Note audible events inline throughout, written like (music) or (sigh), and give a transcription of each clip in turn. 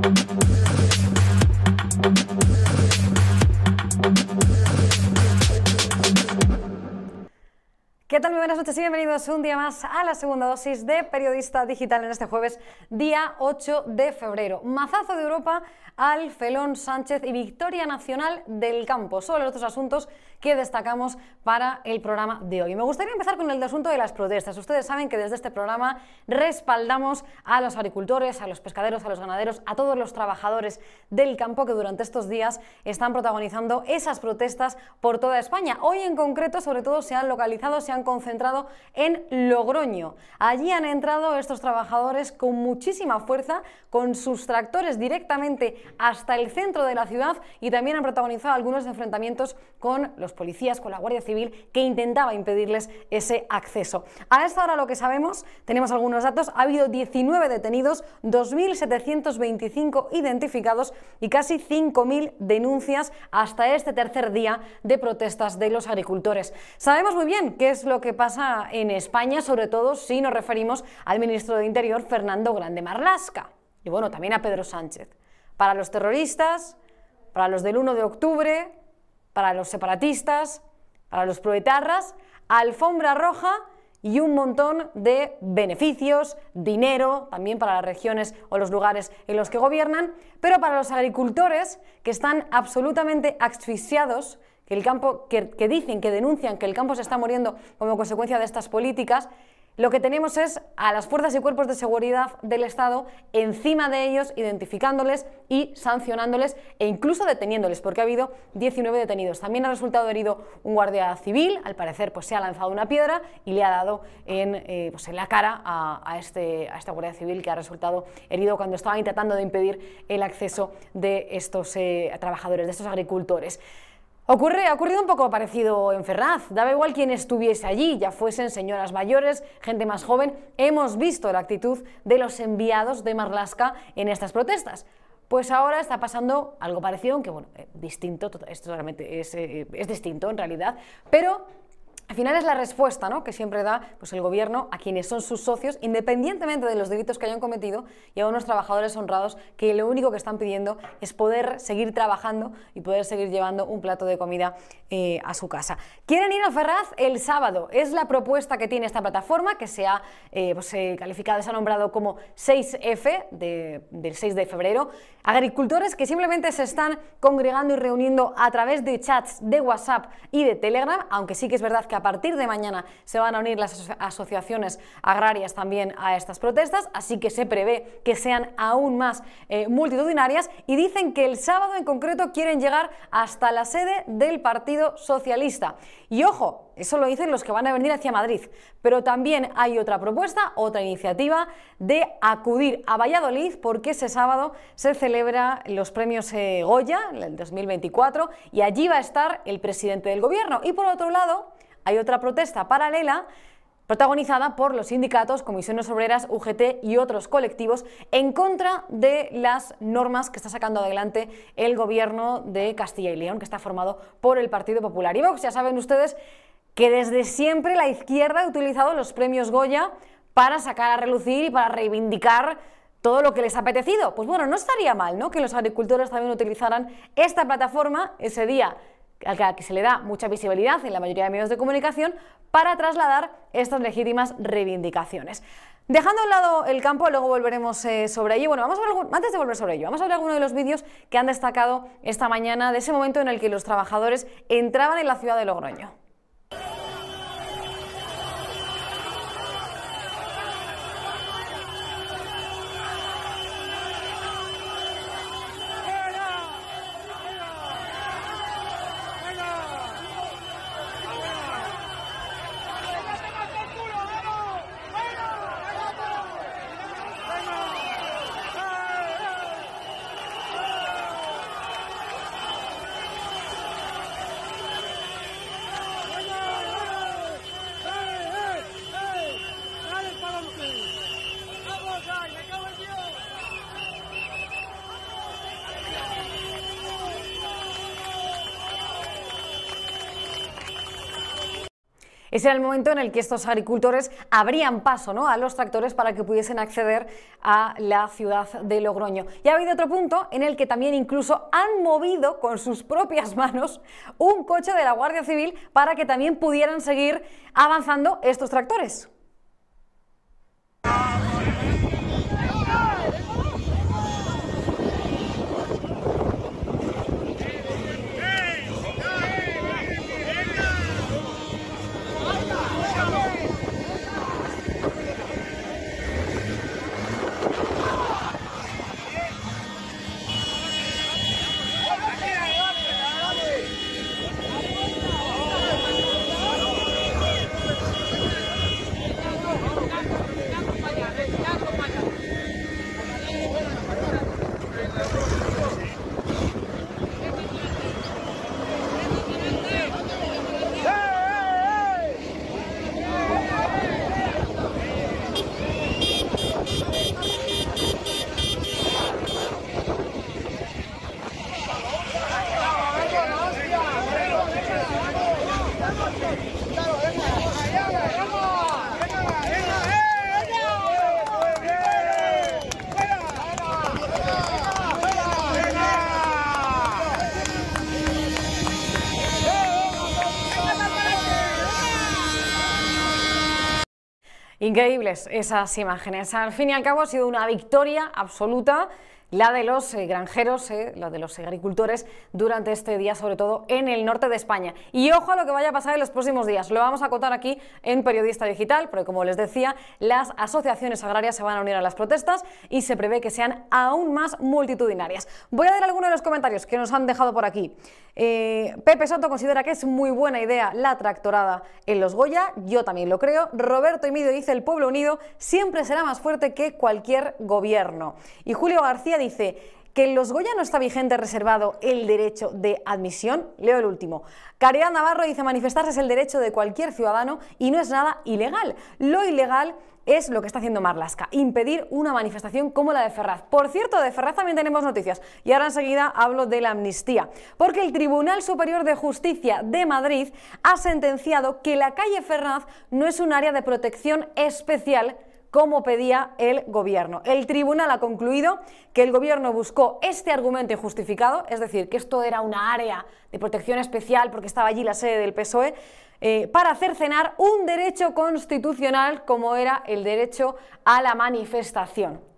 ¿Qué tal? Muy buenas noches y bienvenidos un día más a la segunda dosis de Periodista Digital en este jueves, día 8 de febrero. Mazazo de Europa al Felón Sánchez y victoria nacional del campo. Son los otros asuntos que destacamos para el programa de hoy. Me gustaría empezar con el asunto de las protestas. Ustedes saben que desde este programa respaldamos a los agricultores, a los pescaderos, a los ganaderos, a todos los trabajadores del campo que durante estos días están protagonizando esas protestas por toda España. Hoy en concreto, sobre todo, se han localizado, se han concentrado en Logroño. Allí han entrado estos trabajadores con muchísima fuerza, con sus tractores directamente hasta el centro de la ciudad y también han protagonizado algunos enfrentamientos con los policías, con la Guardia Civil, que intentaba impedirles ese acceso. A esta hora lo que sabemos, tenemos algunos datos, ha habido 19 detenidos, 2.725 identificados y casi 5.000 denuncias hasta este tercer día de protestas de los agricultores. Sabemos muy bien qué es lo que pasa en España, sobre todo si nos referimos al ministro de Interior, Fernando Grande Marlasca, y bueno, también a Pedro Sánchez. Para los terroristas, para los del 1 de octubre, para los separatistas, para los proetarras, alfombra roja y un montón de beneficios, dinero, también para las regiones o los lugares en los que gobiernan, pero para los agricultores que están absolutamente asfixiados, que el campo, que, que dicen, que denuncian que el campo se está muriendo como consecuencia de estas políticas, lo que tenemos es a las fuerzas y cuerpos de seguridad del Estado encima de ellos, identificándoles y sancionándoles e incluso deteniéndoles, porque ha habido 19 detenidos. También ha resultado herido un guardia civil, al parecer pues, se ha lanzado una piedra y le ha dado en, eh, pues, en la cara a, este, a esta guardia civil que ha resultado herido cuando estaba intentando de impedir el acceso de estos eh, trabajadores, de estos agricultores. Ocurre, ha ocurrido un poco parecido en Ferraz. Daba igual quien estuviese allí, ya fuesen señoras mayores, gente más joven. Hemos visto la actitud de los enviados de Marlaska en estas protestas. Pues ahora está pasando algo parecido, aunque bueno, eh, distinto, esto realmente es, eh, es distinto en realidad, pero al final es la respuesta ¿no? que siempre da pues, el gobierno a quienes son sus socios, independientemente de los delitos que hayan cometido, y a unos trabajadores honrados que lo único que están pidiendo es poder seguir trabajando y poder seguir llevando un plato de comida eh, a su casa. Quieren ir al Ferraz el sábado. Es la propuesta que tiene esta plataforma, que se ha eh, pues, eh, calificado, se ha nombrado como 6F del 6 de febrero. Agricultores que simplemente se están congregando y reuniendo a través de chats de WhatsApp y de Telegram, aunque sí que es verdad que a partir de mañana se van a unir las asociaciones agrarias también a estas protestas, así que se prevé que sean aún más eh, multitudinarias y dicen que el sábado en concreto quieren llegar hasta la sede del Partido Socialista. Y ojo, eso lo dicen los que van a venir hacia Madrid, pero también hay otra propuesta, otra iniciativa de acudir a Valladolid porque ese sábado se celebra los premios eh, Goya, el 2024, y allí va a estar el presidente del gobierno. Y por otro lado, hay otra protesta paralela protagonizada por los sindicatos, comisiones obreras, UGT y otros colectivos en contra de las normas que está sacando adelante el gobierno de Castilla y León, que está formado por el Partido Popular. Y Vox, ya saben ustedes que desde siempre la izquierda ha utilizado los premios Goya para sacar a relucir y para reivindicar todo lo que les ha apetecido. Pues bueno, no estaría mal, ¿no? Que los agricultores también utilizaran esta plataforma ese día al que se le da mucha visibilidad en la mayoría de medios de comunicación para trasladar estas legítimas reivindicaciones. Dejando a un lado el campo, luego volveremos eh, sobre ello. Bueno, vamos a ver, antes de volver sobre ello, vamos a ver algunos de los vídeos que han destacado esta mañana de ese momento en el que los trabajadores entraban en la ciudad de Logroño. Ese era el momento en el que estos agricultores abrían paso ¿no? a los tractores para que pudiesen acceder a la ciudad de Logroño. Y ha habido otro punto en el que también incluso han movido con sus propias (laughs) manos un coche de la Guardia Civil para que también pudieran seguir avanzando estos tractores. Increíbles esas imágenes. Al fin y al cabo ha sido una victoria absoluta la de los eh, granjeros, eh, la de los agricultores durante este día, sobre todo en el norte de España. Y ojo a lo que vaya a pasar en los próximos días. Lo vamos a contar aquí en Periodista Digital, porque como les decía, las asociaciones agrarias se van a unir a las protestas y se prevé que sean aún más multitudinarias. Voy a dar algunos de los comentarios que nos han dejado por aquí. Eh, Pepe Soto considera que es muy buena idea la tractorada en los Goya, yo también lo creo. Roberto Emidio dice el pueblo unido siempre será más fuerte que cualquier gobierno. Y Julio García dice que en los Goya no está vigente reservado el derecho de admisión. Leo el último. Caridad Navarro dice manifestarse es el derecho de cualquier ciudadano y no es nada ilegal. Lo ilegal es lo que está haciendo Marlasca, impedir una manifestación como la de Ferraz. Por cierto, de Ferraz también tenemos noticias y ahora enseguida hablo de la amnistía, porque el Tribunal Superior de Justicia de Madrid ha sentenciado que la calle Ferraz no es un área de protección especial como pedía el gobierno. El tribunal ha concluido que el gobierno buscó este argumento injustificado, es decir, que esto era una área de protección especial porque estaba allí la sede del PSOE, eh, para hacer cenar un derecho constitucional como era el derecho a la manifestación.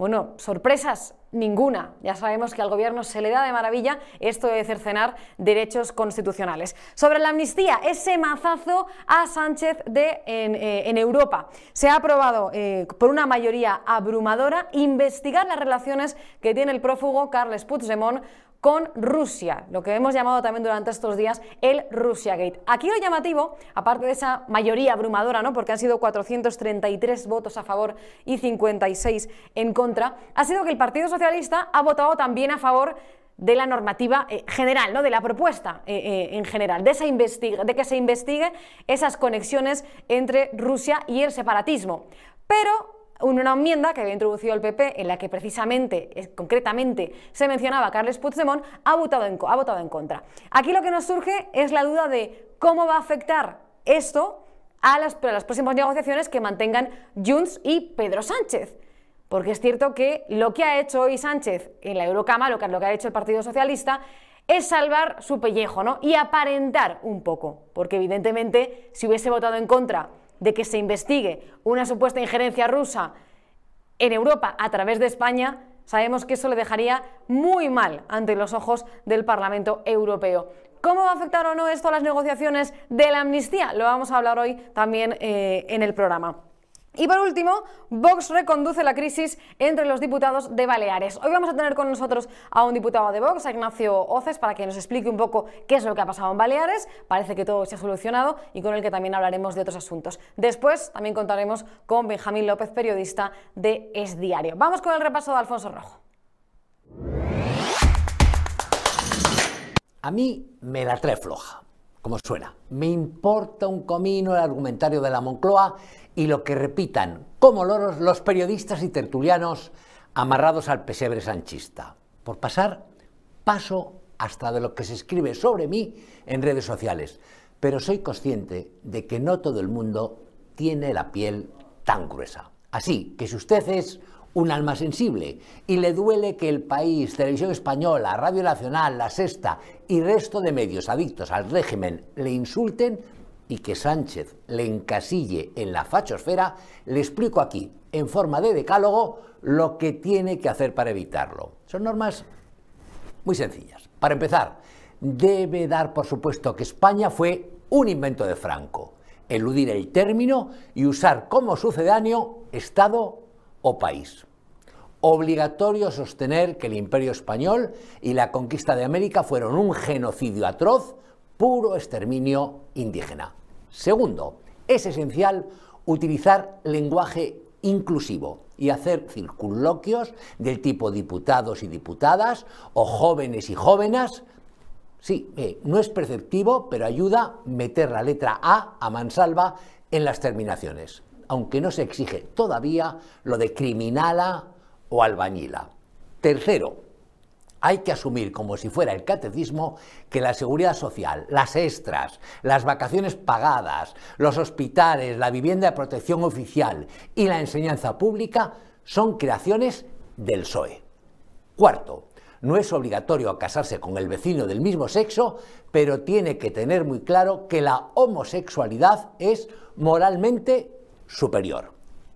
Bueno, sorpresas ninguna. Ya sabemos que al gobierno se le da de maravilla esto de cercenar derechos constitucionales. Sobre la amnistía, ese mazazo a Sánchez de, en, eh, Europa. Se ha aprobado eh, por una mayoría abrumadora investigar las relaciones que tiene el prófugo Carles Puigdemont con Rusia, lo que hemos llamado también durante estos días el Russiagate. Aquí lo llamativo, aparte de esa mayoría abrumadora, ¿no? porque han sido 433 votos a favor y 56 en contra, ha sido que el Partido Socialista ha votado también a favor de la normativa eh, general, ¿no? de la propuesta eh, eh, en general, de, esa de que se investigue esas conexiones entre Rusia y el separatismo. Pero una enmienda que había introducido el PP en la que precisamente, concretamente, se mencionaba a Carles Puigdemont, ha votado, en, ha votado en contra. Aquí lo que nos surge es la duda de cómo va a afectar esto a las, las próximas negociaciones que mantengan Junts y Pedro Sánchez. Porque es cierto que lo que ha hecho hoy Sánchez en la Eurocámara, lo que, lo que ha hecho el Partido Socialista, es salvar su pellejo ¿no? y aparentar un poco. Porque evidentemente, si hubiese votado en contra de que se investigue una supuesta injerencia rusa en Europa a través de España, sabemos que eso le dejaría muy mal ante los ojos del Parlamento Europeo. ¿Cómo va a afectar o no esto a las negociaciones de la amnistía? Lo vamos a hablar hoy también eh, en el programa. Y por último, Vox reconduce la crisis entre los diputados de Baleares. Hoy vamos a tener con nosotros a un diputado de Vox, a Ignacio Oces, para que nos explique un poco qué es lo que ha pasado en Baleares. Parece que todo se ha solucionado y con el que también hablaremos de otros asuntos. Después también contaremos con Benjamín López, periodista de Es Diario. Vamos con el repaso de Alfonso Rojo. A mí me la trae floja, como suena. Me importa un comino el argumentario de la Moncloa y lo que repitan como loros los periodistas y tertulianos amarrados al pesebre sanchista. Por pasar, paso hasta de lo que se escribe sobre mí en redes sociales. pero soy consciente de que no todo el mundo tiene la piel tan gruesa. Así que si usted es un alma sensible y le duele que el país, Televisión Española, Radio Nacional, La Sexta y resto de medios adictos al régimen le insulten y que Sánchez le encasille en la fachosfera, le explico aquí, en forma de decálogo, lo que tiene que hacer para evitarlo. Son normas muy sencillas. Para empezar, debe dar por supuesto que España fue un invento de Franco, eludir el término y usar como sucedáneo Estado o país. Obligatorio sostener que el imperio español y la conquista de América fueron un genocidio atroz, puro exterminio indígena. Segundo, es esencial utilizar lenguaje inclusivo y hacer circunloquios del tipo diputados y diputadas o jóvenes y jóvenes. Sí, eh, no es perceptivo, pero ayuda meter la letra A a mansalva en las terminaciones, aunque no se exige todavía lo de criminala o albañila. Tercero, hay que asumir como si fuera el catecismo que la seguridad social, las extras, las vacaciones pagadas, los hospitales, la vivienda de protección oficial y la enseñanza pública son creaciones del PSOE. Cuarto, no es obligatorio casarse con el vecino del mismo sexo, pero tiene que tener muy claro que la homosexualidad es moralmente superior.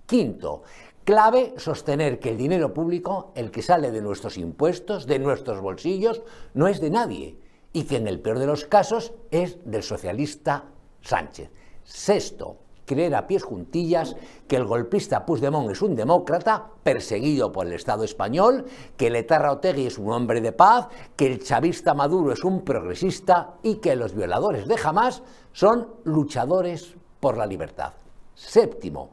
Quinto, Clave sostener que el dinero público, el que sale de nuestros impuestos, de nuestros bolsillos, no es de nadie y que en el peor de los casos es del socialista Sánchez. Sexto, creer a pies juntillas que el golpista Puigdemont es un demócrata perseguido por el Estado español, que el etarra Otegui es un hombre de paz, que el chavista Maduro es un progresista y que los violadores de Hamas son luchadores por la libertad. Séptimo,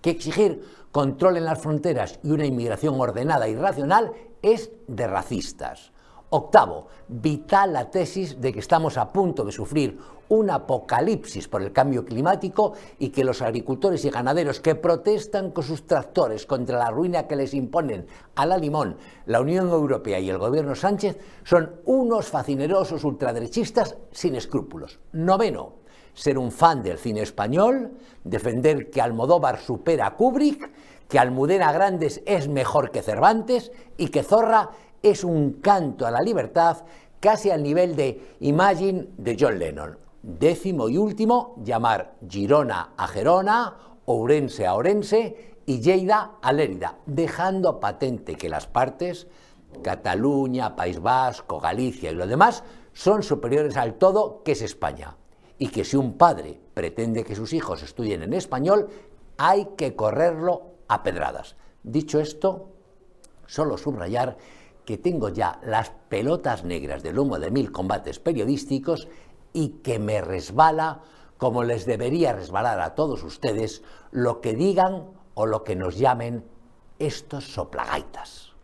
que exigir control en las fronteras y una inmigración ordenada y racional es de racistas. Octavo, vital la tesis de que estamos a punto de sufrir un apocalipsis por el cambio climático y que los agricultores y ganaderos que protestan con sus tractores contra la ruina que les imponen a la limón la Unión Europea y el gobierno Sánchez son unos facinerosos ultraderechistas sin escrúpulos. Noveno, ser un fan del cine español, defender que Almodóvar supera a Kubrick, que Almudena Grandes es mejor que Cervantes y que Zorra es un canto a la libertad casi al nivel de Imagine de John Lennon. Décimo y último, llamar Girona a Gerona, Ourense a Orense y Lleida a Lérida, dejando patente que las partes, Cataluña, País Vasco, Galicia y lo demás, son superiores al todo que es España y que si un padre pretende que sus hijos estudien en español, hay que correrlo a pedradas. Dicho esto, solo subrayar que tengo ya las pelotas negras del humo de mil combates periodísticos y que me resbala, como les debería resbalar a todos ustedes, lo que digan o lo que nos llamen estos soplagaitas.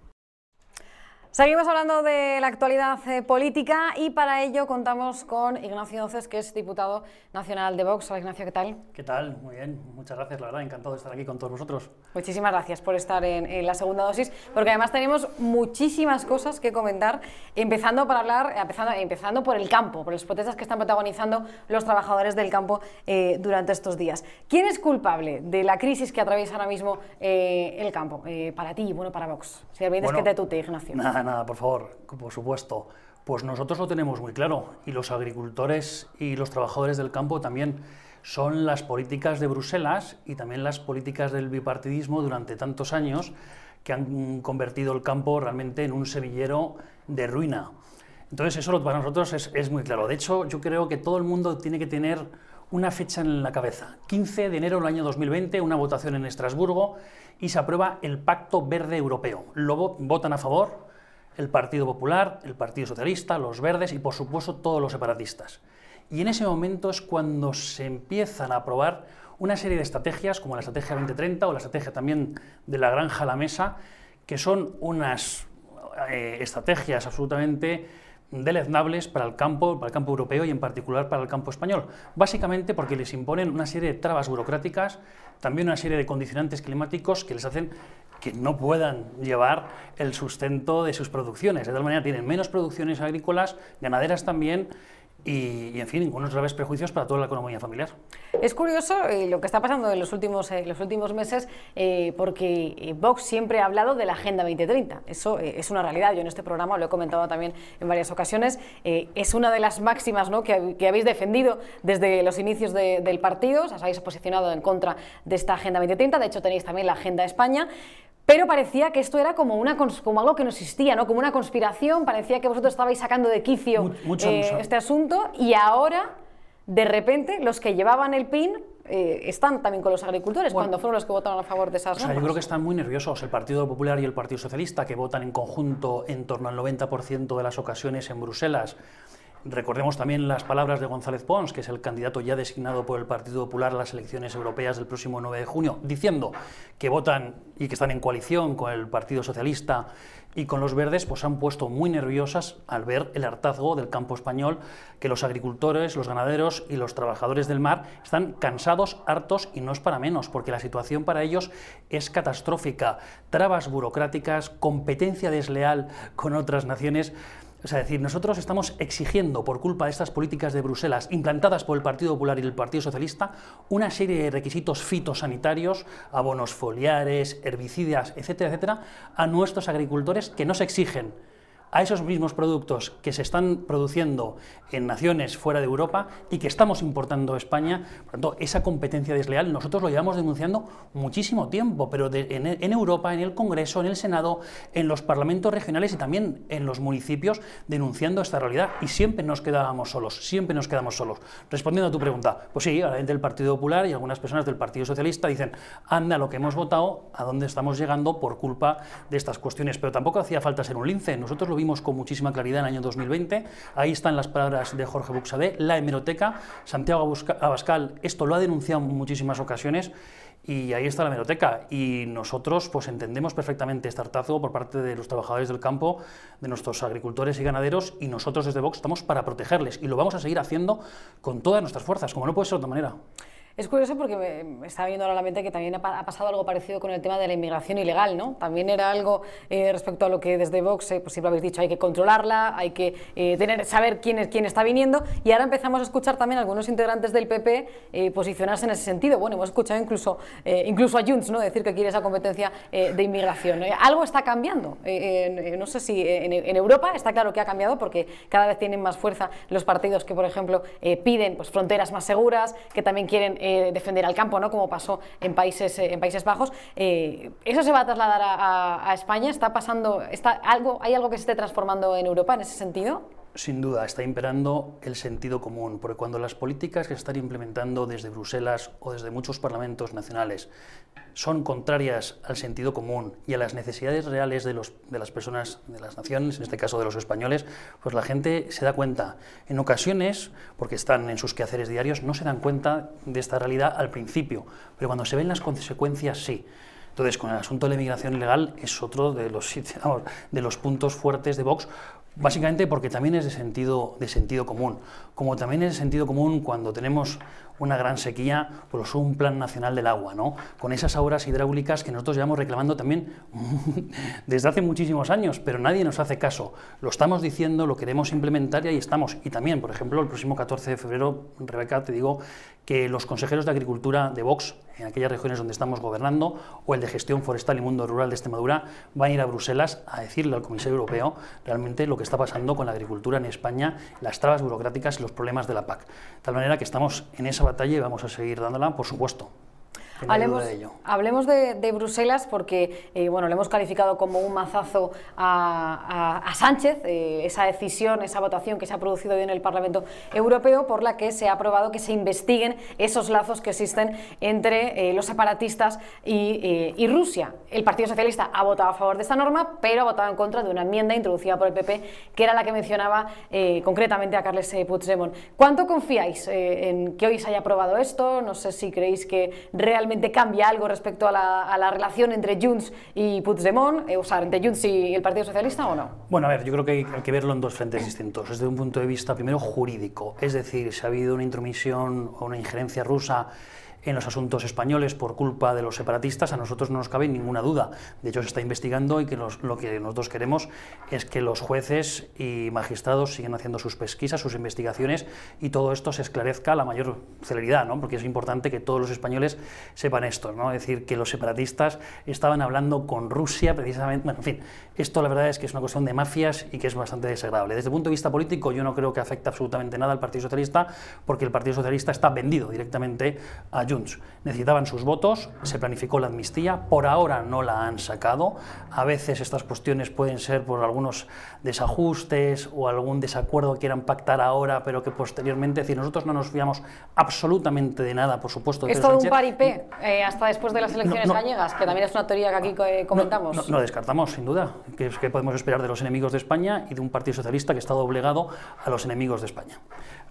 Seguimos hablando de la actualidad eh, política y para ello contamos con Ignacio Oces, que es diputado nacional de Vox. Hola Ignacio, ¿qué tal? ¿Qué tal? Muy bien, muchas gracias, la verdad, encantado de estar aquí con todos vosotros. Muchísimas gracias por estar en, la segunda dosis, porque además tenemos muchísimas cosas que comentar, empezando, para hablar, empezando, empezando por el campo, por las protestas que están protagonizando los trabajadores del campo eh, durante estos días. ¿Quién es culpable de la crisis que atraviesa ahora mismo eh, el campo? para ti y bueno, para Vox. Si bueno, que te tute, Ignacio nada, (laughs) por favor, por supuesto. Pues nosotros lo tenemos muy claro y los agricultores y los trabajadores del campo también son las políticas de Bruselas y también las políticas del bipartidismo durante tantos años que han convertido el campo realmente en un semillero de ruina. Entonces eso para nosotros es, es muy claro. De hecho, yo creo que todo el mundo tiene que tener una fecha en la cabeza. 15 de enero del año 2020, una votación en Estrasburgo y se aprueba el Pacto Verde Europeo. Lo votan a favor el Partido Popular, el Partido Socialista, los Verdes y por supuesto todos los separatistas. Y en ese momento es cuando se empiezan a aprobar una serie de estrategias, como la Estrategia 2030 o la estrategia también de la granja a la mesa, que son unas eh, estrategias absolutamente deleznables para el campo, para el campo europeo y en particular para el campo español. Básicamente porque les imponen una serie de trabas burocráticas, también una serie de condicionantes climáticos que les hacen que no puedan llevar el sustento de sus producciones. De tal manera tienen menos producciones agrícolas, ganaderas también, y, en fin, con graves prejuicios para toda la economía familiar. Es curioso eh, lo que está pasando en los últimos, eh, los últimos meses, eh, porque Vox siempre ha hablado de la Agenda 2030. Eso es una realidad. Yo en este programa lo he comentado también en varias ocasiones. es una de las máximas ¿no? que, habéis defendido desde los inicios del partido. Os habéis posicionado en contra de esta Agenda 2030. De hecho, tenéis también la Agenda España. Pero parecía que esto era como, una, como algo que no existía, ¿no? como una conspiración, parecía que vosotros estabais sacando de quicio eh, este asunto y ahora, de repente, los que llevaban el PIN eh, están también con los agricultores cuando fueron los que votaron a favor de esas o Yo creo que están muy nerviosos. El Partido Popular y el Partido Socialista, que votan en conjunto en torno al 90% de las ocasiones en Bruselas Recordemos también las palabras de González Pons, que es el candidato ya designado por el Partido Popular a las elecciones europeas del próximo 9 de junio, diciendo que votan y que están en coalición con el Partido Socialista y con los verdes, pues han puesto muy nerviosas al ver el hartazgo del campo español, que los agricultores, los ganaderos y los trabajadores del mar están cansados, hartos y no es para menos, porque la situación para ellos es catastrófica. Trabas burocráticas, competencia desleal con otras naciones. Es decir, nosotros estamos exigiendo, por culpa de estas políticas de Bruselas implantadas por el Partido Popular y el Partido Socialista, una serie de requisitos fitosanitarios, abonos foliares, herbicidas, etcétera, etcétera, a nuestros agricultores que no se exigen a esos mismos productos que se están produciendo en naciones fuera de Europa y que estamos importando a España. Por tanto, esa competencia desleal nosotros lo llevamos denunciando muchísimo tiempo, pero en, Europa, en el Congreso, en el Senado, en los parlamentos regionales y también en los municipios, denunciando esta realidad. Y siempre nos quedábamos solos, siempre nos quedamos solos. Respondiendo a tu pregunta, pues sí, la gente del Partido Popular y algunas personas del Partido Socialista dicen, anda lo que hemos votado, a dónde estamos llegando por culpa de estas cuestiones. Pero tampoco hacía falta ser un lince. Nosotros lo vimos con muchísima claridad en el año 2020. Ahí están las palabras de Jorge Buxadé, la hemeroteca. Santiago Abascal esto lo ha denunciado en muchísimas ocasiones y ahí está la hemeroteca. Y nosotros pues entendemos perfectamente este hartazo por parte de los trabajadores del campo, de nuestros agricultores y ganaderos, y nosotros desde Vox estamos para protegerles y lo vamos a seguir haciendo con todas nuestras fuerzas, como no puede ser de otra manera. Es curioso porque me, está viendo ahora la mente que también ha, pasado algo parecido con el tema de la inmigración ilegal, ¿no? También era algo eh, respecto a lo que desde Vox, eh, pues siempre habéis dicho, hay que controlarla, hay que eh, tener, saber quién, es, quién está viniendo, y ahora empezamos a escuchar también a algunos integrantes del PP posicionarse en ese sentido. Bueno, hemos escuchado incluso, incluso a Junts, ¿no? Decir que quiere esa competencia de inmigración. algo está cambiando. no sé si en, en, Europa está claro que ha cambiado porque cada vez tienen más fuerza los partidos que, por ejemplo, piden pues, fronteras más seguras, que también quieren eh, defender al campo, ¿no? como pasó en Países, eh, en países Bajos. Eh, ¿Eso se va a trasladar a, España? ¿Está pasando, está algo, ¿Hay algo que se esté transformando en Europa en ese sentido? Sin duda, está imperando el sentido común, porque cuando las políticas que se están implementando desde Bruselas o desde muchos parlamentos nacionales son contrarias al sentido común y a las necesidades reales de, las personas, de las naciones, en este caso de los españoles, pues la gente se da cuenta. En ocasiones, porque están en sus quehaceres diarios, no se dan cuenta de esta realidad al principio, pero cuando se ven las consecuencias, sí. Entonces, con el asunto de la inmigración ilegal es otro de los, (laughs) de los puntos fuertes de Vox, Básicamente porque también es de sentido, de sentido común. Como también es de sentido común cuando tenemos una gran sequía, pues un plan nacional del agua, ¿no? Con esas obras hidráulicas que nosotros llevamos reclamando también (laughs) desde hace muchísimos años, pero nadie nos hace caso. Lo estamos diciendo, lo queremos implementar y ahí estamos. Y también, por ejemplo, el próximo 14 de febrero, Rebeca, te digo que los consejeros de Agricultura de Vox, en aquellas regiones donde estamos gobernando, o el de Gestión Forestal y Mundo Rural de Extremadura, van a ir a Bruselas a decirle al Comisario Europeo realmente lo que está pasando con la agricultura en España, las trabas burocráticas y los problemas de la PAC. De tal manera que estamos en esa batalla y vamos a seguir dándola, por supuesto. Hablemos, de, hablemos de, Bruselas porque eh, bueno, le hemos calificado como un mazazo a, Sánchez, eh, esa decisión, esa votación que se ha producido hoy en el Parlamento Europeo por la que se ha aprobado que se investiguen esos lazos que existen entre eh, los separatistas y, y, Rusia. El Partido Socialista ha votado a favor de esta norma, pero ha votado en contra de una enmienda introducida por el PP, que era la que mencionaba concretamente a Carles Puigdemont. ¿Cuánto confiáis en que hoy se haya aprobado esto? No sé si creéis que realmente cambia algo respecto a la, relación entre Junts y Puigdemont, eh, o sea, entre Junts y el Partido Socialista o no? Bueno, a ver, yo creo que hay, que verlo en dos frentes distintos. Desde un punto de vista, primero, jurídico. Es decir, si ha habido una intromisión o una injerencia rusa en los asuntos españoles por culpa de los separatistas, a nosotros no nos cabe ninguna duda. De hecho, se está investigando y que lo que nosotros queremos es que los jueces y magistrados sigan haciendo sus pesquisas, sus investigaciones y todo esto se esclarezca a la mayor celeridad, ¿no? porque es importante que todos los españoles sepan esto, ¿no? es decir, que los separatistas estaban hablando con Rusia precisamente, bueno, en fin, esto la verdad es que es una cuestión de mafias y que es bastante desagradable. Desde el punto de vista político yo no creo que afecte absolutamente nada al Partido Socialista porque el Partido Socialista está vendido directamente a Junts. Necesitaban sus votos, se planificó la amnistía, por ahora no la han sacado. A veces estas cuestiones pueden ser por algunos desajustes o algún desacuerdo que quieran pactar ahora, pero que posteriormente, es decir, nosotros no nos fiamos absolutamente de nada, por supuesto. Es todo un paripé eh, hasta después de las elecciones gallegas, que también es una teoría que aquí eh, comentamos. No, descartamos, sin duda, que, que podemos esperar de los enemigos de España y de un Partido Socialista que está doblegado a los enemigos de España.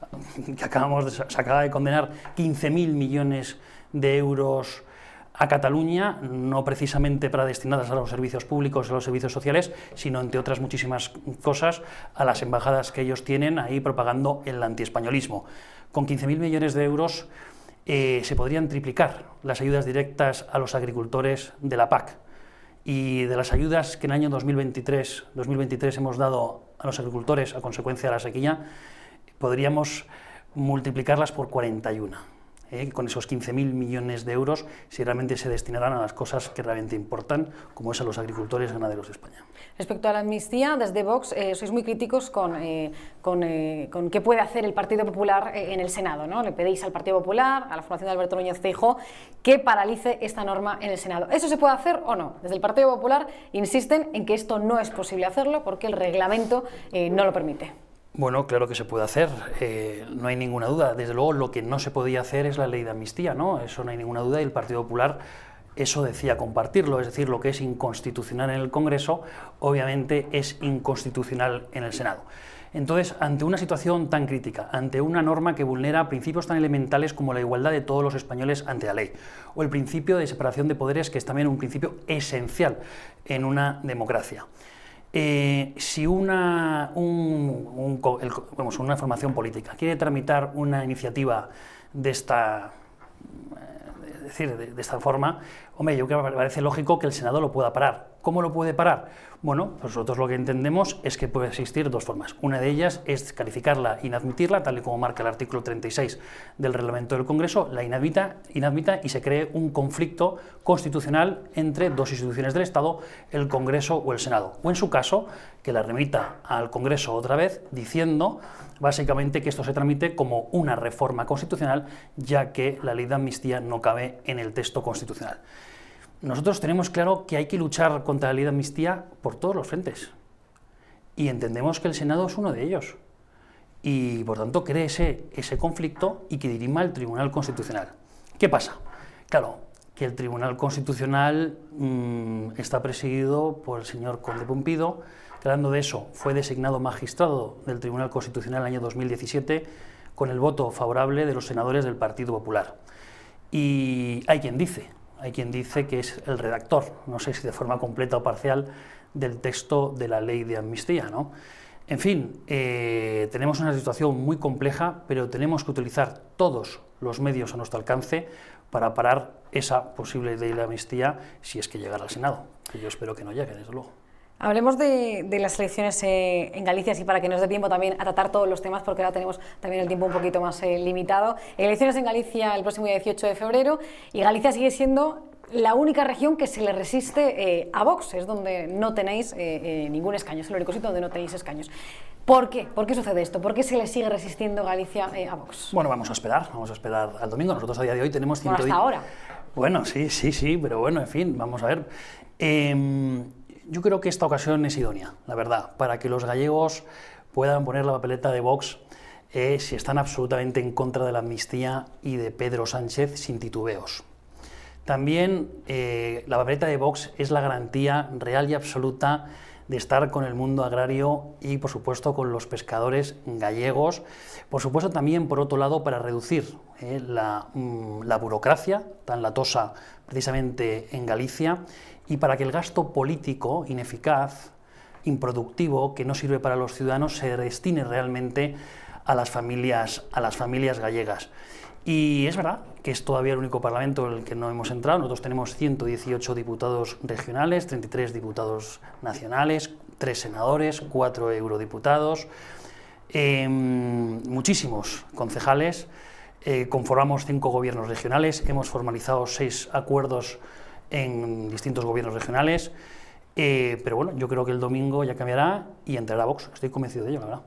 (laughs) Que acabamos se acaba de condenar 15.000 millones de euros a Cataluña, no precisamente para destinadas a los servicios públicos, a los servicios sociales, sino entre otras muchísimas cosas a las embajadas que ellos tienen ahí propagando el antiespañolismo. Con 15.000 millones de euros eh, se podrían triplicar las ayudas directas a los agricultores de la PAC. Y de las ayudas que en el año 2023, 2023 hemos dado a los agricultores a consecuencia de la sequía, podríamos multiplicarlas por 41. ¿eh? con esos 15.000 millones de euros, si realmente se destinarán a las cosas que realmente importan, como es a los agricultores ganaderos de España. Respecto a la amnistía, desde Vox eh, sois muy críticos con, eh, con, con, qué puede hacer el Partido Popular en el Senado. ¿no? Le pedéis al Partido Popular, a la formación de Alberto Núñez Feijóo, que paralice esta norma en el Senado. ¿Eso se puede hacer o no? Desde el Partido Popular insisten en que esto no es posible hacerlo porque el reglamento no lo permite. Bueno, claro que se puede hacer, eh, no hay ninguna duda. Desde luego, lo que no se podía hacer es la ley de amnistía, ¿no? Eso no hay ninguna duda y el Partido Popular eso decía compartirlo, es decir, lo que es inconstitucional en el Congreso, obviamente es inconstitucional en el Senado. Entonces, ante una situación tan crítica, ante una norma que vulnera principios tan elementales como la igualdad de todos los españoles ante la ley, o el principio de separación de poderes, que es también un principio esencial en una democracia, eh, si una, una formación política quiere tramitar una iniciativa de esta, eh, decir, de, esta forma, hombre, yo creo que parece lógico que el Senado lo pueda parar. ¿Cómo lo puede parar? Bueno, pues nosotros lo que entendemos es que puede existir dos formas. Una de ellas es calificarla, inadmitirla, tal y como marca el artículo 36 del reglamento del Congreso, la inadmita, inadmita y se cree un conflicto constitucional entre dos instituciones del Estado, el Congreso o el Senado. O en su caso, que la remita al Congreso otra vez diciendo básicamente que esto se tramite como una reforma constitucional, ya que la ley de amnistía no cabe en el texto constitucional. Nosotros tenemos claro que hay que luchar contra la ley de amnistía por todos los frentes. Y entendemos que el Senado es uno de ellos. Y por tanto cree ese, conflicto y que dirima el Tribunal Constitucional. ¿Qué pasa? Claro, que el Tribunal Constitucional mm, está presidido por el señor Conde Pumpido, hablando de eso fue designado magistrado del Tribunal Constitucional el año 2017 con el voto favorable de los senadores del Partido Popular. Y hay quien dice hay quien dice que es el redactor, no sé si de forma completa o parcial, del texto de la ley de amnistía. ¿no? En fin, eh, tenemos una situación muy compleja, pero tenemos que utilizar todos los medios a nuestro alcance para parar esa posible ley de amnistía si es que llegara al Senado, que yo espero que no llegue, desde luego. Hablemos de, las elecciones eh, en Galicia, así para que nos dé tiempo también a tratar todos los temas, porque ahora tenemos también el tiempo un poquito más eh, limitado. Elecciones en Galicia el próximo día 18 de febrero y Galicia sigue siendo la única región que se le resiste eh, a Vox, es donde no tenéis ningún escaño, es el único sitio donde no tenéis escaños. ¿Por qué? ¿Por qué sucede esto? ¿Por qué se le sigue resistiendo Galicia a Vox? Bueno, vamos a esperar, vamos a esperar al domingo. Nosotros a día de hoy tenemos 110... Bueno, hasta ahora. Bueno, sí, sí, sí, pero bueno, en fin, vamos a ver. Yo creo que esta ocasión es idónea, la verdad, para que los gallegos puedan poner la papeleta de Vox eh, si están absolutamente en contra de la amnistía y de Pedro Sánchez sin titubeos. También eh, la papeleta de Vox es la garantía real y absoluta de estar con el mundo agrario y, por supuesto, con los pescadores gallegos. Por supuesto, también, por otro lado, para reducir eh, la, mm, la burocracia tan latosa precisamente en Galicia y para que el gasto político ineficaz, improductivo, que no sirve para los ciudadanos, se destine realmente a las familias, a las familias gallegas. Y es verdad que es todavía el único parlamento en el que no hemos entrado. Nosotros tenemos 118 diputados regionales, 33 diputados nacionales, 3 senadores, 4 eurodiputados, em, muchísimos concejales. Eh, conformamos 5 gobiernos regionales, hemos formalizado 6 acuerdos en distintos gobiernos regionales. Eh, pero bueno, yo creo que el domingo ya cambiará y entrará Vox. Estoy convencido de ello, la verdad.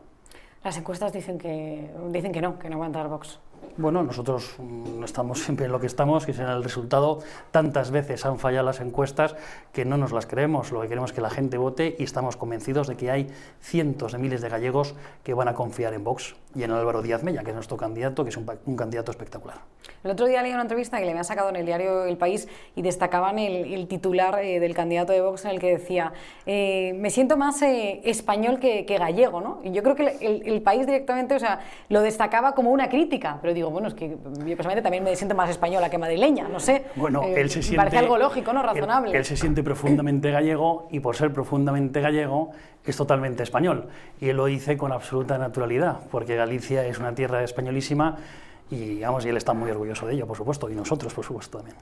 Las encuestas dicen que, dicen que no, que no va a entrar Vox. Bueno, nosotros no mm, estamos (laughs) siempre en lo que estamos, que será el resultado. Tantas veces han fallado las encuestas que no nos las creemos. Lo que queremos es que la gente vote y estamos convencidos de que hay cientos de miles de gallegos que van a confiar en Vox y en Álvaro Díaz Mella, que es nuestro candidato, que es un, candidato espectacular. El otro día leí una entrevista que le habían sacado en el diario El País y destacaban el, titular eh, del candidato de Vox en el que decía eh, me siento más eh, español que, gallego, ¿no? Y yo creo que el, el, País directamente, o sea, lo destacaba como una crítica, pero digo, bueno, es que yo personalmente también me siento más española que madrileña, no sé. Bueno, él se siente... Parece algo lógico, ¿no? Razonable. él se siente profundamente gallego y por ser profundamente gallego es totalmente español. Y él lo dice con absoluta naturalidad, porque Galicia es una tierra españolísima y, vamos, y él está muy orgulloso de ello, por supuesto, y nosotros, por supuesto, también.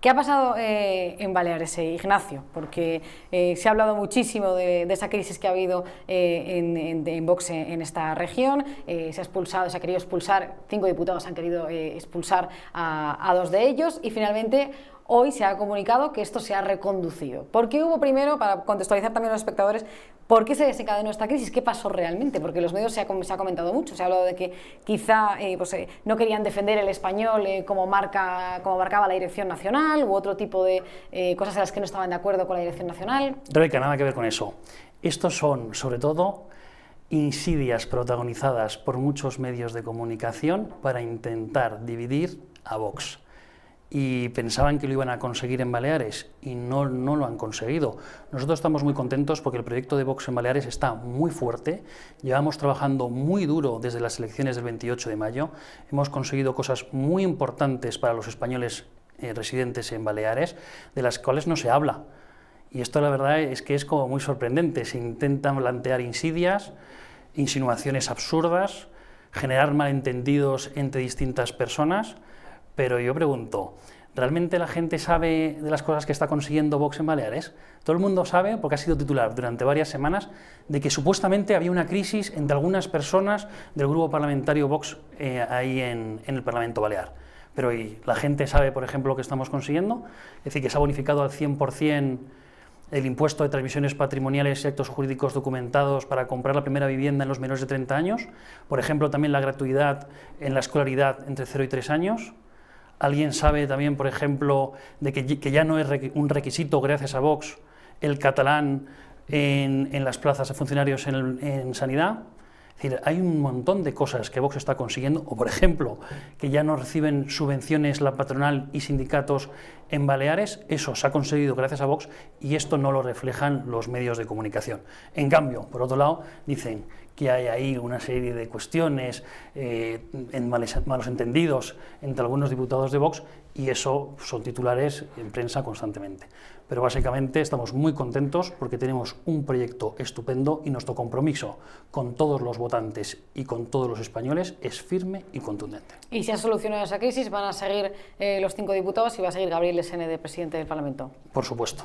¿Qué ha pasado eh, en Baleares, eh, Ignacio? Porque eh, se ha hablado muchísimo de, esa crisis que ha habido en, en, Vox en, esta región. se ha expulsado, se ha querido expulsar, cinco diputados han querido expulsar a dos de ellos y finalmente hoy se ha comunicado que esto se ha reconducido. ¿Por qué hubo primero, para contextualizar también a los espectadores, por qué se desencadenó esta crisis? ¿Qué pasó realmente? Porque los medios se ha, comentado mucho, se ha hablado de que quizá eh, pues, eh, no querían defender el español eh, como, marca, como marcaba la dirección nacional u otro tipo de cosas en las que no estaban de acuerdo con la dirección nacional. Rebeca, nada que ver con eso. Estos son, sobre todo, insidias protagonizadas por muchos medios de comunicación para intentar dividir a Vox y pensaban que lo iban a conseguir en Baleares y no, no lo han conseguido. Nosotros estamos muy contentos porque el proyecto de Vox en Baleares está muy fuerte, llevamos trabajando muy duro desde las elecciones del 28 de mayo, hemos conseguido cosas muy importantes para los españoles eh, residentes en Baleares, de las cuales no se habla. Y esto la verdad es que es como muy sorprendente, se intentan plantear insidias, insinuaciones absurdas, generar malentendidos entre distintas personas, pero yo pregunto, ¿realmente la gente sabe de las cosas que está consiguiendo Vox en Baleares? Todo el mundo sabe, porque ha sido titular durante varias semanas, de que supuestamente había una crisis entre algunas personas del grupo parlamentario Vox eh, ahí en, el Parlamento Balear. Pero ¿y la gente sabe, por ejemplo, lo que estamos consiguiendo? Es decir, que se ha bonificado al 100% el impuesto de transmisiones patrimoniales y actos jurídicos documentados para comprar la primera vivienda en los menores de 30 años. Por ejemplo, también la gratuidad en la escolaridad entre 0 y 3 años. ¿Alguien sabe también, por ejemplo, de que, ya no es un requisito, gracias a Vox, el catalán en, las plazas de funcionarios en, sanidad? Decir, hay un montón de cosas que Vox está consiguiendo, o por ejemplo, que ya no reciben subvenciones la patronal y sindicatos en Baleares, eso se ha conseguido gracias a Vox y esto no lo reflejan los medios de comunicación. En cambio, por otro lado, dicen que hay ahí una serie de cuestiones, eh, en malos entendidos entre algunos diputados de Vox y eso son titulares en prensa constantemente. Pero básicamente estamos muy contentos porque tenemos un proyecto estupendo y nuestro compromiso con todos los votantes y con todos los españoles es firme y contundente. Y si han solucionado esa crisis, van a seguir eh, los cinco diputados y va a seguir Gabriel Sene de presidente del Parlamento. Por supuesto.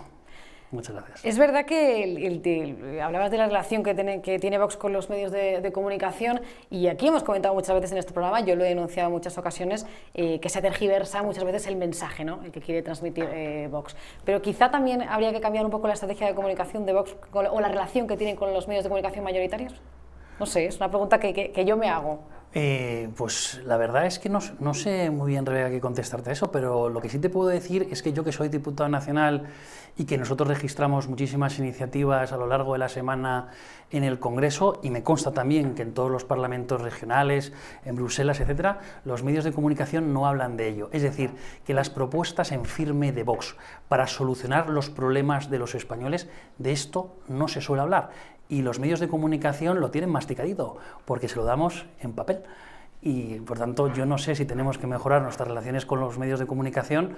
Muchas gracias. Es verdad que hablabas de la relación que tiene, Vox con los medios de, comunicación y aquí hemos comentado muchas veces en este programa, yo lo he denunciado en muchas ocasiones, eh, que se tergiversa muchas veces el mensaje ¿no? el que quiere transmitir eh, Vox. Pero quizá también habría que cambiar un poco la estrategia de comunicación de Vox o la relación que tienen con los medios de comunicación mayoritarios. No sé, es una pregunta que yo me hago. Eh, pues la verdad es que no, sé muy bien, Rebeca, qué contestarte a eso, pero lo que sí te puedo decir es que yo que soy diputado nacional y que nosotros registramos muchísimas iniciativas a lo largo de la semana en el Congreso, y me consta también que en todos los parlamentos regionales, en Bruselas, etcétera, los medios de comunicación no hablan de ello. Es decir, que las propuestas en firme de Vox para solucionar los problemas de los españoles, de esto no se suele hablar y los medios de comunicación lo tienen masticadito, porque se lo damos en papel. Y por tanto, yo no sé si tenemos que mejorar nuestras relaciones con los medios de comunicación,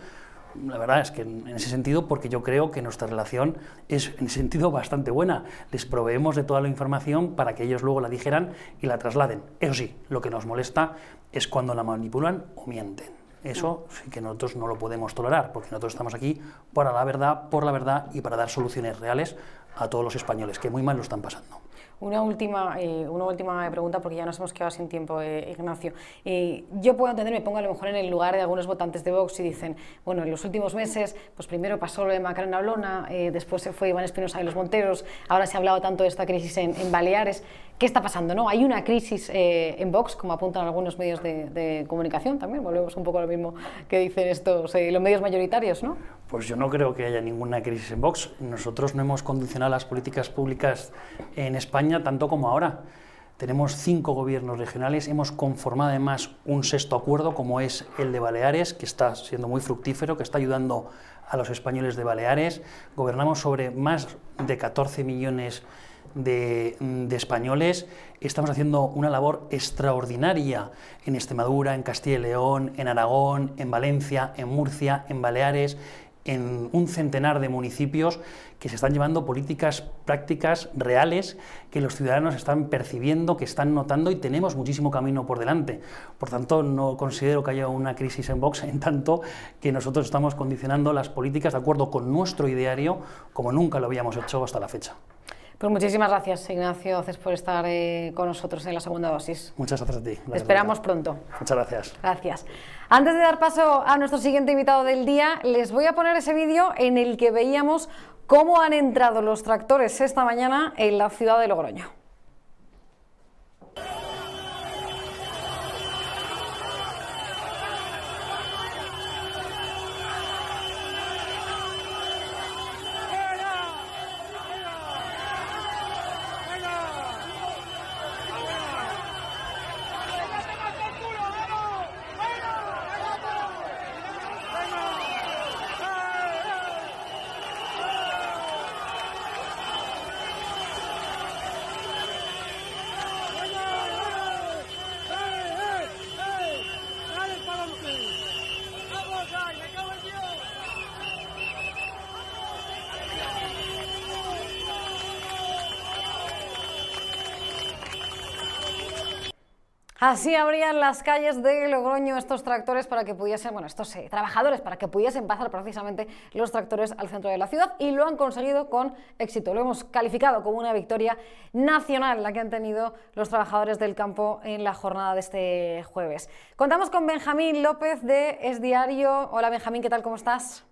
la verdad es que en ese sentido, porque yo creo que nuestra relación es en ese sentido bastante buena. Les proveemos de toda la información para que ellos luego la dijeran y la trasladen. Eso sí, lo que nos molesta es cuando la manipulan o mienten. Eso sí que nosotros no lo podemos tolerar, porque nosotros estamos aquí para la verdad, por la verdad y para dar soluciones reales a todos los españoles que muy mal lo están pasando. Una última, eh, una última pregunta, porque ya nos hemos quedado sin tiempo, eh, Ignacio. Eh, yo puedo entender, me pongo a lo mejor en el lugar de algunos votantes de Vox y dicen, bueno, en los últimos meses, pues primero pasó lo de Macarena Blona, después se fue Iván Espinosa de los Monteros, ahora se ha hablado tanto de esta crisis en, Baleares. ¿Qué está pasando? ¿no? Hay una crisis en Vox, como apuntan algunos medios de, de, comunicación también, volvemos un poco a lo mismo que dicen estos, los medios mayoritarios, ¿no? Pues yo no creo que haya ninguna crisis en Vox. Nosotros no hemos condicionado las políticas públicas en España tanto como ahora. Tenemos cinco gobiernos regionales, hemos conformado además un sexto acuerdo como es el de Baleares, que está siendo muy fructífero, que está ayudando a los españoles de Baleares. Gobernamos sobre más de 14 millones de, de, españoles. Estamos haciendo una labor extraordinaria en Extremadura, en Castilla y León, en Aragón, en Valencia, en Murcia, en Baleares en un centenar de municipios que se están llevando políticas prácticas reales que los ciudadanos están percibiendo, que están notando y tenemos muchísimo camino por delante. Por tanto, no considero que haya una crisis en Vox en tanto que nosotros estamos condicionando las políticas de acuerdo con nuestro ideario como nunca lo habíamos hecho hasta la fecha. Pues muchísimas gracias, Ignacio Haces, por estar eh, con nosotros en la segunda dosis. Muchas gracias a ti. esperamos pronto. Muchas gracias. Gracias. Antes de dar paso a nuestro siguiente invitado del día, les voy a poner ese vídeo en el que veíamos cómo han entrado los tractores esta mañana en la ciudad de Logroño. Así abrían las calles de Logroño estos tractores para que pudiesen, bueno, estos eh, trabajadores, para que pudiesen pasar precisamente los tractores al centro de la ciudad y lo han conseguido con éxito. Lo hemos calificado como una victoria nacional la que han tenido los trabajadores del campo en la jornada de este jueves. Contamos con Benjamín López de Es Diario. Hola Benjamín, ¿qué tal? ¿Cómo estás?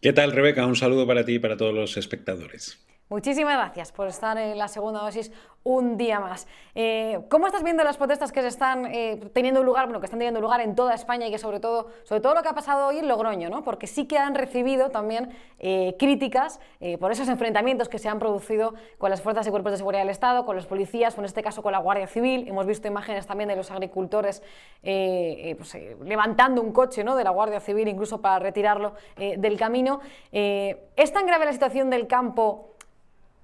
¿Qué tal, Rebeca? Un saludo para ti y para todos los espectadores. Muchísimas gracias por estar en la segunda dosis un día más. Eh, ¿Cómo estás viendo las protestas que se están eh, teniendo lugar, bueno, que están teniendo lugar en toda España y que sobre todo, sobre todo lo que ha pasado hoy en Logroño, ¿no? Porque sí que han recibido también eh, críticas por esos enfrentamientos que se han producido con las fuerzas y cuerpos de seguridad del Estado, con los policías, o en este caso con la Guardia Civil. Hemos visto imágenes también de los agricultores pues, levantando un coche, ¿no? De la Guardia Civil incluso para retirarlo del camino. ¿Es tan grave la situación del campo?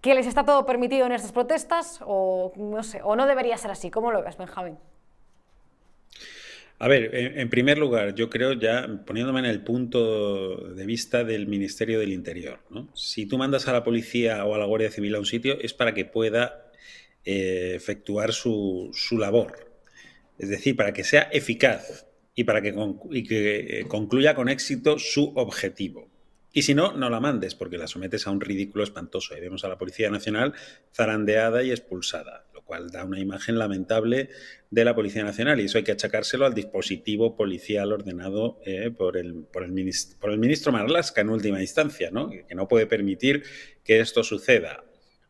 Que les está todo permitido en estas protestas o no sé, o no debería ser así. ¿Cómo lo ves, Benjamín? A ver, en, primer lugar, yo creo ya poniéndome en el punto de vista del Ministerio del Interior, si tú mandas a la policía o a la Guardia Civil a un sitio es para que pueda eh, efectuar su, labor, es decir, para que sea eficaz y para que eh, concluya con éxito su objetivo. Y si no, no la mandes, porque la sometes a un ridículo espantoso. Y vemos a la Policía Nacional zarandeada y expulsada, lo cual da una imagen lamentable de la Policía Nacional. Y eso hay que achacárselo al dispositivo policial ordenado eh, por, el, por, el ministro, por el ministro Marlasca en última instancia, ¿no? que no puede permitir que esto suceda.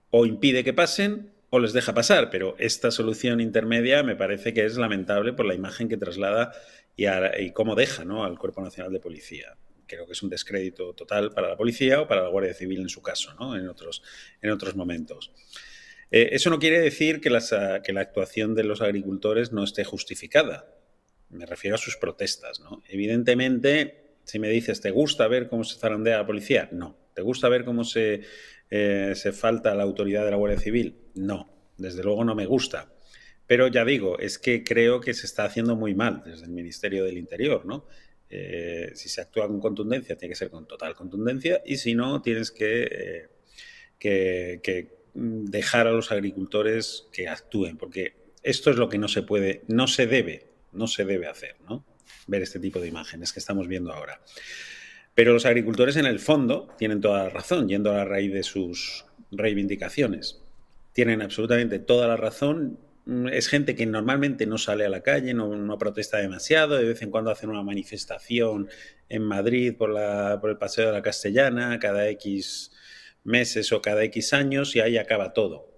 O impide que pasen o les deja pasar, pero esta solución intermedia me parece que es lamentable por la imagen que traslada y, y cómo deja ¿no? al Cuerpo Nacional de Policía creo que es un descrédito total para la policía o para la Guardia Civil en su caso, ¿no? en, otros, en otros momentos. Eh, eso no quiere decir que, la actuación de los agricultores no esté justificada. Me refiero a sus protestas. ¿no? Evidentemente, si me dices, ¿te gusta ver cómo se zarandea la policía? No. ¿Te gusta ver cómo se, eh, se falta la autoridad de la Guardia Civil? No. Desde luego no me gusta. Pero ya digo, es que creo que se está haciendo muy mal desde el Ministerio del Interior, ¿no? Eh, si se actúa con contundencia, tiene que ser con total contundencia y si no, tienes que, que, que dejar a los agricultores que actúen, porque esto es lo que no se puede, no se debe, no se debe hacer, ¿no? Ver este tipo de imágenes que estamos viendo ahora. Pero los agricultores en el fondo tienen toda la razón, yendo a la raíz de sus reivindicaciones. Tienen absolutamente toda la razón. Es gente que normalmente no sale a la calle, no, protesta demasiado, de vez en cuando hacen una manifestación en Madrid por, el Paseo de la Castellana, cada X meses o cada X años y ahí acaba todo.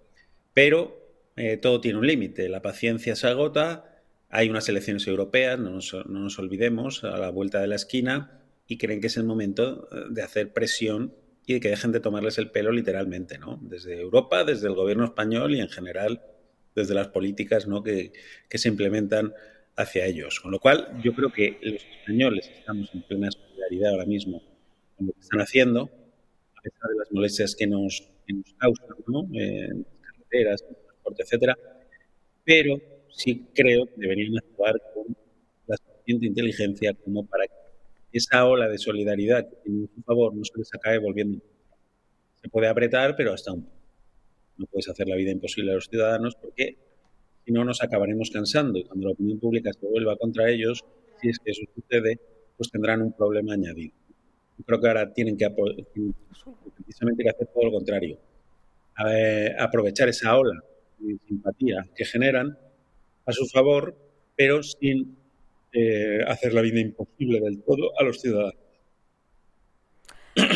Pero eh, todo tiene un límite, la paciencia se agota, hay unas elecciones europeas, no nos, olvidemos, a la vuelta de la esquina, y creen que es el momento eh, de hacer presión y de que dejen de tomarles el pelo literalmente, ¿no? Desde Europa, desde el gobierno español y en general desde las políticas ¿no? que, que se implementan hacia ellos. Con lo cual, yo creo que los españoles estamos en plena solidaridad ahora mismo con lo que están haciendo, a pesar de las molestias que nos, causan, ¿no? en carreteras, en el transporte, etcétera, pero sí creo que deberían actuar con la suficiente inteligencia como para que esa ola de solidaridad que tienen su favor no se les acabe volviendo. Se puede apretar, pero hasta un No puedes hacer la vida imposible a los ciudadanos porque si no nos acabaremos cansando y cuando la opinión pública se vuelva contra ellos, si es que eso sucede, pues tendrán un problema añadido. Yo creo que ahora tienen que precisamente que hacer todo lo contrario. aprovechar esa ola de simpatía que generan a su favor, pero sin eh, hacer la vida imposible del todo a los ciudadanos.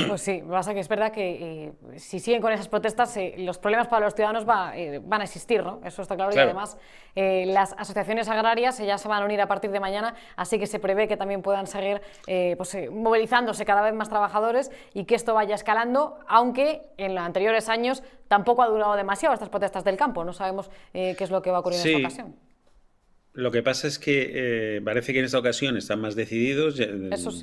Pues sí, pasa que es verdad que eh, si siguen con esas protestas, eh, los problemas para los ciudadanos van a existir, ¿no? Eso está claro. Y además, las asociaciones agrarias ya se van a unir a partir de mañana, así que se prevé que también puedan seguir pues, movilizándose cada vez más trabajadores y que esto vaya escalando, aunque en los anteriores años tampoco ha durado demasiado estas protestas del campo. No sabemos qué es lo que va a ocurrir en esta ocasión. Lo que pasa es que eh, parece que en esta ocasión están más decididos. Ya,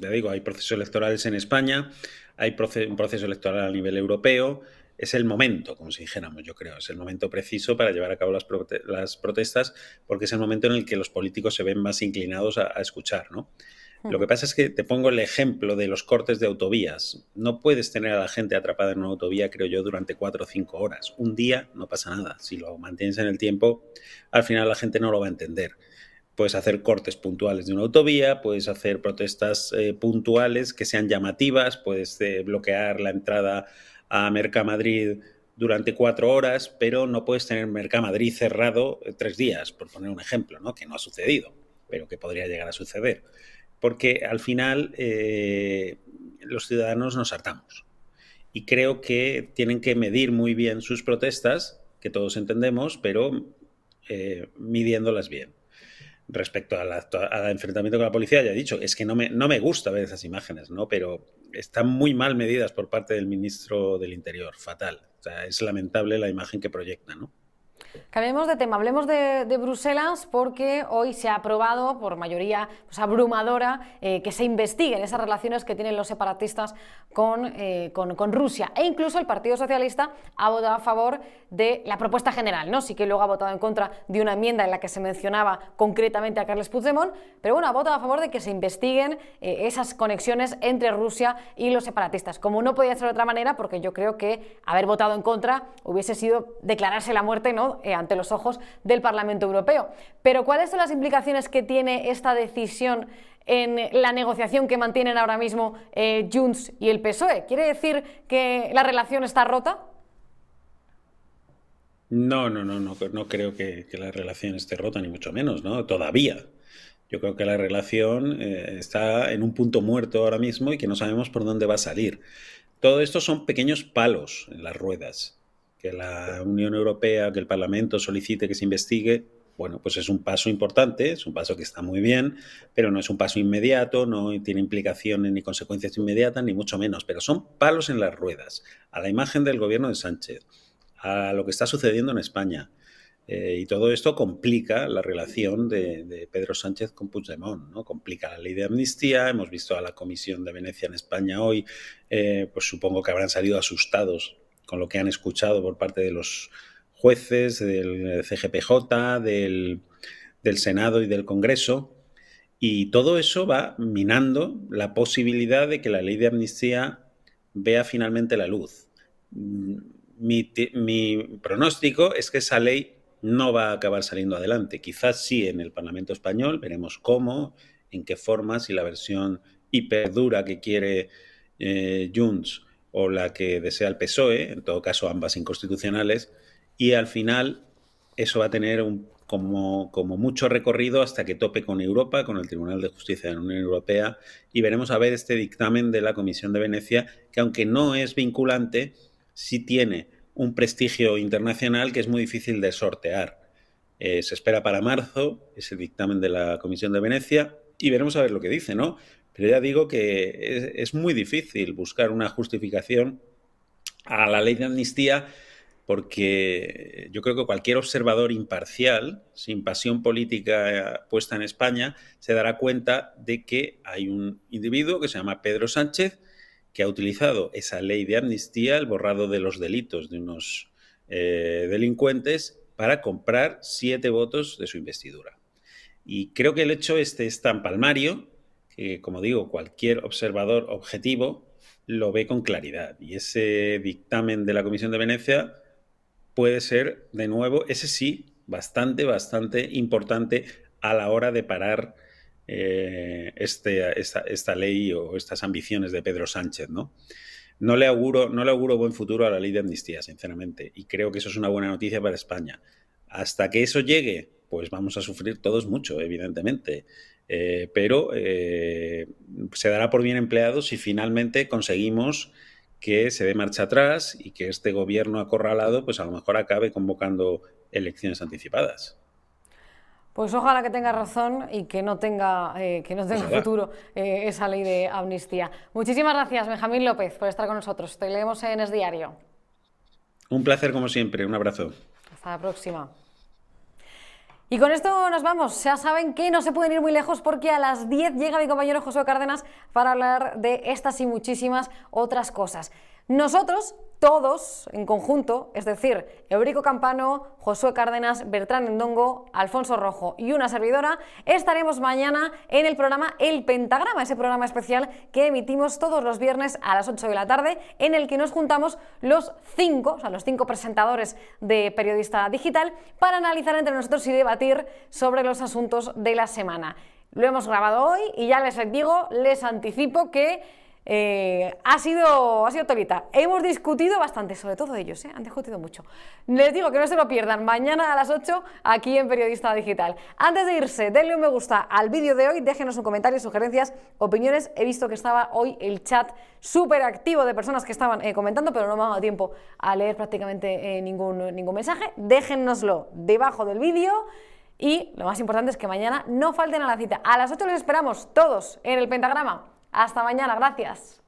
digo, hay procesos electorales en España, hay un proceso electoral a nivel europeo. Es el momento, como si dijéramos, yo creo, es el momento preciso para llevar a cabo las, las protestas, porque es el momento en el que los políticos se ven más inclinados a, a escuchar, ¿no? Lo que pasa es que te pongo el ejemplo de los cortes de autovías. No puedes tener a la gente atrapada en una autovía, creo yo, durante cuatro o cinco horas. Un día no pasa nada. Si lo mantienes en el tiempo, al final la gente no lo va a entender. Puedes hacer cortes puntuales de una autovía, puedes hacer protestas eh, puntuales que sean llamativas, puedes eh, bloquear la entrada a Mercamadrid durante cuatro horas, pero no puedes tener Mercamadrid cerrado eh, tres días, por poner un ejemplo, ¿no? que no ha sucedido, pero que podría llegar a suceder porque al final eh, los ciudadanos nos hartamos. Y creo que tienen que medir muy bien sus protestas, que todos entendemos, pero eh, midiéndolas bien. Respecto al enfrentamiento con la policía, ya he dicho, es que no me, no me gusta ver esas imágenes, ¿no? pero están muy mal medidas por parte del ministro del Interior, fatal. Es lamentable la imagen que proyecta, ¿no? Cambiemos de tema, hablemos de, Bruselas porque hoy se ha aprobado por mayoría pues, abrumadora eh, que se investiguen esas relaciones que tienen los separatistas eh, con, con, Rusia. E incluso el Partido Socialista ha votado a favor de la propuesta general, ¿no? Sí que luego ha votado en contra de una enmienda en la que se mencionaba concretamente a Carles Puigdemont, pero bueno, ha votado a favor de que se investiguen eh, esas conexiones entre Rusia y los separatistas. Como no podía ser de otra manera, porque yo creo que haber votado en contra hubiese sido declararse la muerte, ¿no? Eh, ante los ojos del Parlamento Europeo. Pero ¿cuáles son las implicaciones que tiene esta decisión en la negociación que mantienen ahora mismo eh, Junts y el PSOE? ¿Quiere decir que la relación está rota? No, no, no, no, no creo que, la relación esté rota, ni mucho menos, ¿no? Todavía. Yo creo que la relación eh, está en un punto muerto ahora mismo y que no sabemos por dónde va a salir. Todo esto son pequeños palos en las ruedas que la Unión Europea, que el Parlamento solicite que se investigue, bueno, pues es un paso importante, es un paso que está muy bien, pero no es un paso inmediato, no tiene implicaciones ni consecuencias inmediatas, ni mucho menos, pero son palos en las ruedas, a la imagen del gobierno de Sánchez, a lo que está sucediendo en España. Eh, y todo esto complica la relación de, Pedro Sánchez con Puigdemont, ¿no? Complica la ley de amnistía. Hemos visto a la Comisión de Venecia en España hoy, eh, pues supongo que habrán salido asustados con lo que han escuchado por parte de los jueces, del CGPJ, del, Senado y del Congreso. Y todo eso va minando la posibilidad de que la ley de amnistía vea finalmente la luz. Mi, pronóstico es que esa ley no va a acabar saliendo adelante. Quizás sí en el Parlamento español, veremos cómo, en qué forma, si la versión hiperdura que quiere eh, Junts o la que desea el PSOE, en todo caso ambas inconstitucionales, y al final eso va a tener un, como, mucho recorrido hasta que tope con Europa, con el Tribunal de Justicia de la Unión Europea, y veremos a ver este dictamen de la Comisión de Venecia, que aunque no es vinculante, sí tiene un prestigio internacional que es muy difícil de sortear. Eh, se espera para marzo, es el dictamen de la Comisión de Venecia, y veremos a ver lo que dice, ¿no? Pero ya digo que es, muy difícil buscar una justificación a la ley de amnistía porque yo creo que cualquier observador imparcial, sin pasión política puesta en España, se dará cuenta de que hay un individuo que se llama Pedro Sánchez que ha utilizado esa ley de amnistía, el borrado de los delitos de unos eh, delincuentes, para comprar siete votos de su investidura. Y creo que el hecho este es tan palmario que, como digo, cualquier observador objetivo lo ve con claridad. Y ese dictamen de la Comisión de Venecia puede ser, de nuevo, ese sí, bastante, bastante importante a la hora de parar eh, este, esta, ley o estas ambiciones de Pedro Sánchez, ¿no? No le, auguro, no le auguro buen futuro a la ley de amnistía, sinceramente, y creo que eso es una buena noticia para España. Hasta que eso llegue, pues vamos a sufrir todos mucho, evidentemente. Eh, pero eh, se dará por bien empleado si finalmente conseguimos que se dé marcha atrás y que este gobierno acorralado, pues a lo mejor acabe convocando elecciones anticipadas. Pues ojalá que tenga razón y que no tenga, eh, que no tenga futuro esa ley de amnistía. Muchísimas gracias, Benjamín López, por estar con nosotros. Te leemos en Es Diario. Un placer como siempre. Un abrazo. Hasta la próxima. Y con esto nos vamos. Ya saben que no se pueden ir muy lejos porque a las 10 llega mi compañero José Cárdenas para hablar de estas y muchísimas otras cosas. Nosotros, todos en conjunto, es decir, Eurico Campano, Josué Cárdenas, Bertrán Endongo, Alfonso Rojo y una servidora, estaremos mañana en el programa El Pentagrama, ese programa especial que emitimos todos los viernes a las 8 de la tarde, en el que nos juntamos los cinco, o sea, los cinco presentadores de Periodista Digital, para analizar entre nosotros y debatir sobre los asuntos de la semana. Lo hemos grabado hoy y ya les digo, les anticipo que eh, ha, sido, ha sido tolita. Hemos discutido bastante, sobre todo ellos, ¿eh? han discutido mucho. Les digo que no se lo pierdan mañana a las 8 aquí en Periodista Digital. Antes de irse, denle un me gusta al vídeo de hoy, déjenos un comentario, sugerencias, opiniones. He visto que estaba hoy el chat súper activo de personas que estaban eh, comentando, pero no me ha dado tiempo a leer prácticamente ningún, ningún mensaje. Déjennoslo debajo del vídeo. Y lo más importante es que mañana no falten a la cita. A las 8 les esperamos todos en el pentagrama. Hasta mañana, gracias.